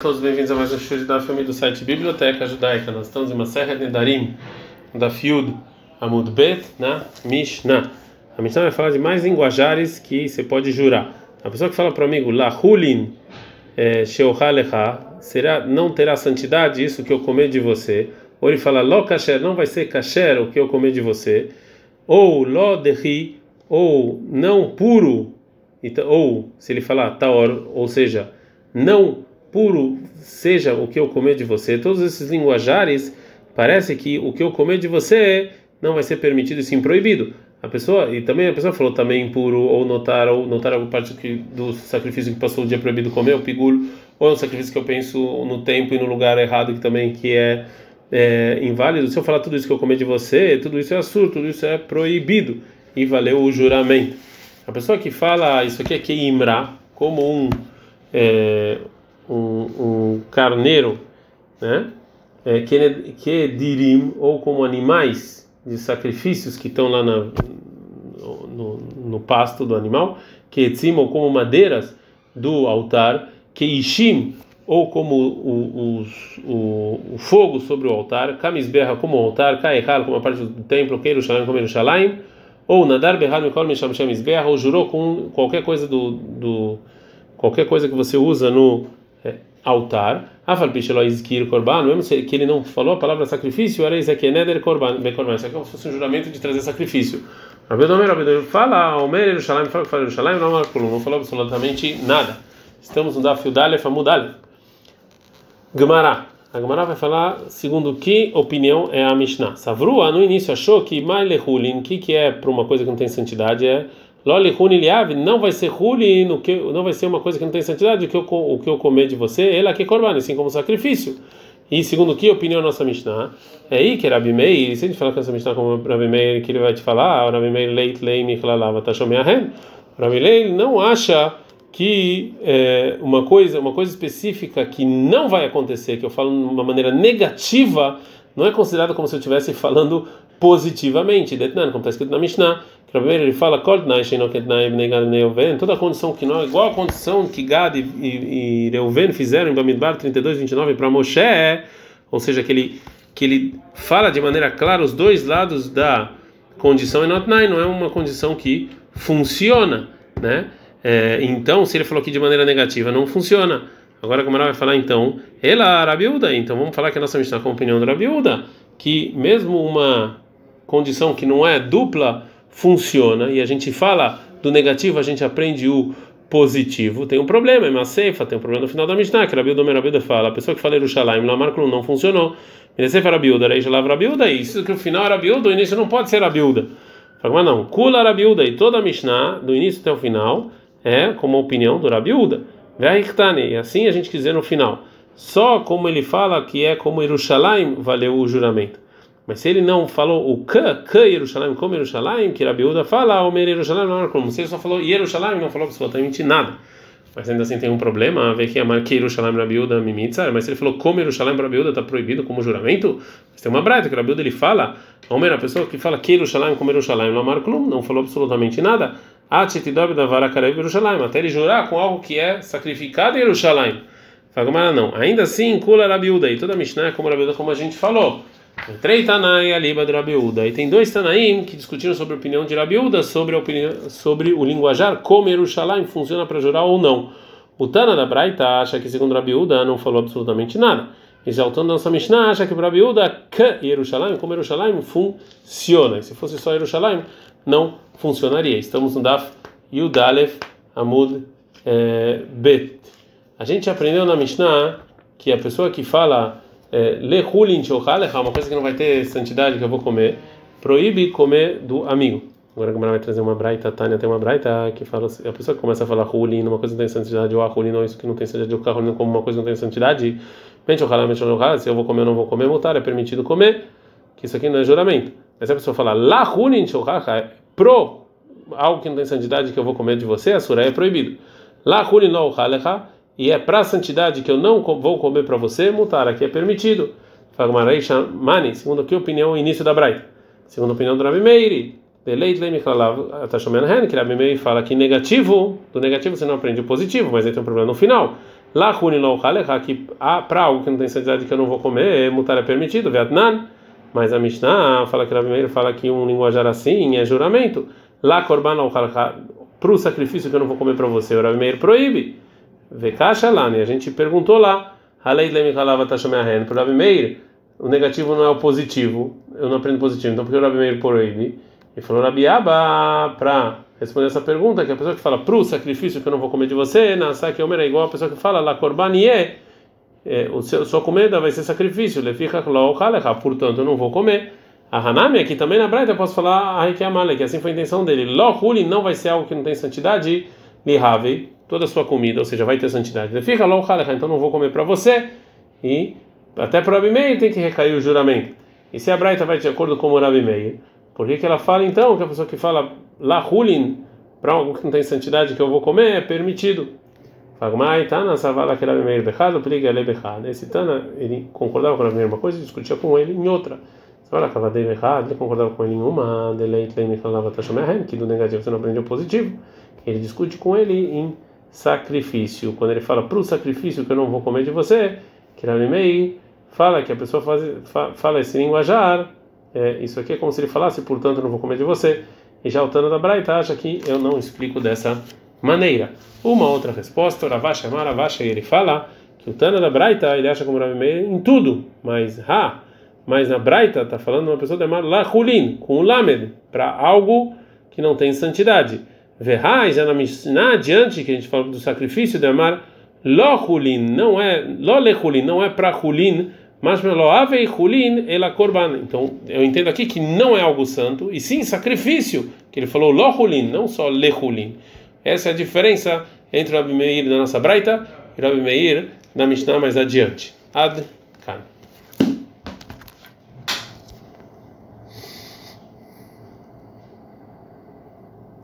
Todos bem-vindos a mais um show da família do site Biblioteca Judaica. Nós estamos em uma serra de Nedarim, da Fiud Amud Bet, na Mishnah. A Mishnah vai falar de mais linguajares que você pode jurar. A pessoa que fala para o amigo, La Hulin eh, Sheohalecha, será, não terá santidade isso que eu comer de você. Ou ele fala, Lo Kasher, não vai ser Kasher o que eu comer de você. Ou Lo Dehi, ou não puro. Ou, se ele falar Taor, ou seja, não puro seja o que eu comer de você. Todos esses linguajares parece que o que eu comer de você não vai ser permitido e sim proibido. A pessoa e também a pessoa falou também impuro ou notar ou notar alguma parte do sacrifício que passou o dia proibido comer o pigulo ou é um sacrifício que eu penso no tempo e no lugar errado que também que é, é inválido. Se eu falar tudo isso que eu comer de você, tudo isso é absurdo, tudo isso é proibido e valeu o juramento. A pessoa que fala isso aqui é que imra como um é, um, um carneiro, né? É, que, dirim ou como animais de sacrifícios que estão lá na, no, no, pasto do animal, que etzim ou como madeiras do altar, que ishim ou como o, o, o, o fogo sobre o altar, kamisberra como o altar, kaehal como a parte do templo, keirushalayim como Yerushalayim, ou nadar berhal mikol misham shemisberra, ou jurou com qualquer coisa do, do qualquer coisa que você usa no é, altar, korban, mesmo que ele não falou a palavra sacrifício, era isso aqui, é neder korban, korban, isso aqui é como se fosse um juramento de trazer sacrifício. Rabedomer, Rabedomer, fala, Omer Yerushalayim, fala fala Yerushalayim, não, não falou absolutamente nada. Estamos no Daf Yudalef Amudalef. Gemara. A Gemara vai falar segundo que opinião é a Mishnah. Savrua no início achou que Mailehulin, que que é para uma coisa que não tem santidade é Loli Huni Liav, não vai ser Huli, não vai ser uma coisa que não tem santidade, o que eu, o que eu comer de você, ele aqui é Korban, assim como sacrifício. E segundo que opinião nossa Mishnah? É aí que Rabi Meir, se a gente falar com essa Mishnah como Rabi Meir, que ele vai te falar, ah, Rabi Meir leit lei michlalav tashomeahem, Rabi Meir não acha que é, uma coisa uma coisa específica que não vai acontecer, que eu falo de uma maneira negativa, não é considerado como se eu estivesse falando positivamente. Detnan, como está escrito na Mishnah, Primeiro ele fala toda a condição que não igual a condição que Gad e, e, e Reuven fizeram em Bamidbar 32, 29 para Moshe, ou seja, que ele, que ele fala de maneira clara os dois lados da condição e não é uma condição que funciona, né? É, então, se ele falou aqui de maneira negativa, não funciona. Agora a Gamara vai falar então, ela Rabiúda, então vamos falar que a nossa Mishnah com a opinião do Rabiúda, que mesmo uma condição que não é dupla funciona e a gente fala do negativo, a gente aprende o positivo, tem um problema, é uma ceifa, tem um problema no final da Mishnah, que Rabiuda Merabiuda fala, a pessoa que fala Yerushalayim, lá marca não funciona Menesefa Rabiuda, aí já lava Rabiuda, isso que o final é Rabiuda, o início não pode ser Rabiuda. Fala, mas não, Kula Rabiuda, e toda a Mishnah, do início até o final, é como a opinião do Rabiuda. E assim a gente quiser no final. Só como ele fala que é como Yerushalayim valeu o juramento. Mas se ele não falou o K, K Yerushalayim, como Yerushalayim, que Rabiúda fala, o Mer Yerushalayim não é como. Se ele só falou Yerushalayim, não falou absolutamente nada. Mas ainda assim tem um problema, ver que a marca Yerushalayim Rabiúda Mimitza, mas se ele falou como Yerushalayim Rabiúda está proibido como juramento, mas tem uma braita que Rabiúda ele fala, Homer, a pessoa que fala que Yerushalayim como Yerushalayim não marca não falou absolutamente nada. Até ele jurar com algo que é sacrificado em Yerushalayim. Fala, não. Ainda assim, Kula Rabiúda, e toda a Mishnah é como Rabiúda, como a gente falou. Três Tanai Aliba de Rabiúda. E tem dois Tanaim que discutiram sobre a opinião de Rabiúda sobre, a opinião, sobre o linguajar, como Yerushalayim funciona para jurar ou não. O Tana da Braita acha que, segundo Rabiúda, não falou absolutamente nada. E já o Tana da nossa Mishnah acha que para Rabiúda, que Yerushalayim, como Yerushalayim, funciona. E se fosse só Yerushalayim, não funcionaria. Estamos no Daf Yudalef Amud eh, Bet. A gente aprendeu na Mishnah que a pessoa que fala é, lehulin shochalecha, uma coisa que não vai ter santidade que eu vou comer, proíbe comer do amigo. Agora a Gamara vai trazer uma braita, Tânia tem uma braita que fala, a pessoa que começa a falar hulin, uma coisa não tem santidade, ou a hulin, não, isso que não tem santidade, ou hulin como uma coisa não tem santidade, mente se eu vou comer ou não vou comer, mutar, é permitido comer, que isso aqui não é juramento. Mas se a pessoa falar la hulin shochalecha, é pro algo que não tem santidade que eu vou comer de você, a suré é proibido. La hulin lo e é para santidade que eu não vou comer para você, mutar, aqui é permitido. Mani, segundo que opinião, início da Braita. Segundo a opinião do Rabi Meir, Deleit Lemichlalav Tashomen Hen, que Rabi Meir fala que negativo, do negativo você não aprende o positivo, mas aí tem um problema no final. Lá Hulin lo que para algo que não tem santidade que eu não vou comer, mutar é permitido, Vietnam. Mas a Mishnah fala que Rabi Meir fala que um linguajar assim é juramento. Lá Korban lo para o sacrifício que eu não vou comer para você, o Rabi Meir proíbe. Vekasha lá, né? A gente perguntou lá. Halei lemikalava tashameahen. Para o Rabi Meir, o negativo não é o positivo. Eu não aprendo positivo. Então por que o Rabi Meir proíbe? Ele falou Rabi Abba para responder essa pergunta, que a pessoa que fala para o sacrifício que eu não vou comer de você, na que é igual a pessoa que fala la korbani é, o seu, sua comida vai ser sacrifício, portanto eu não vou comer. A Hanami aqui também na Braita eu posso falar a Amale, que assim foi a intenção dele. Lohuli não vai ser algo que não tem santidade, lihavei, toda a sua comida, ou seja, vai ter santidade. Fica então não vou comer para você. E até para o Rabi Meir tem que recair o juramento. E se a Braita vai de acordo com o Rabi Meir, por que, que ela fala então que a pessoa que fala la hulin para algo que não tem santidade que eu vou comer é permitido? Esse Tana ele concordava com a mesma coisa e discutia com ele em outra. Ele concordava com ele em uma, que do negativo você não aprendeu positivo. Ele discute com ele em sacrifício. Quando ele fala para o sacrifício que eu não vou comer de você, meio fala que a pessoa faz, fala esse linguajar é, isso aqui é como se ele falasse, portanto, não vou comer de você. E já o Tano da Braita acha que eu não explico dessa maneira. Uma outra resposta, o Ravash Amar Ravash, ele fala que o Tano da Braita, ele acha como Rav Meir em tudo, mas ha, mas na Braita está falando uma pessoa de amar Lachulin, com o Lamed, para algo que não tem santidade. Verrai, já na Mishnah adiante, que a gente fala do sacrifício de amar Lohulin, não é, Lolechulin, não é para Hulin, mas meloavei hulin ela korban. Então eu entendo aqui que não é algo santo e sim sacrifício. Que ele falou lo hulin, não só le hulin. Essa é a diferença entre o Rabi Meir da nossa Braita e o Rabi Meir na Mishnah mais adiante. Ad kan.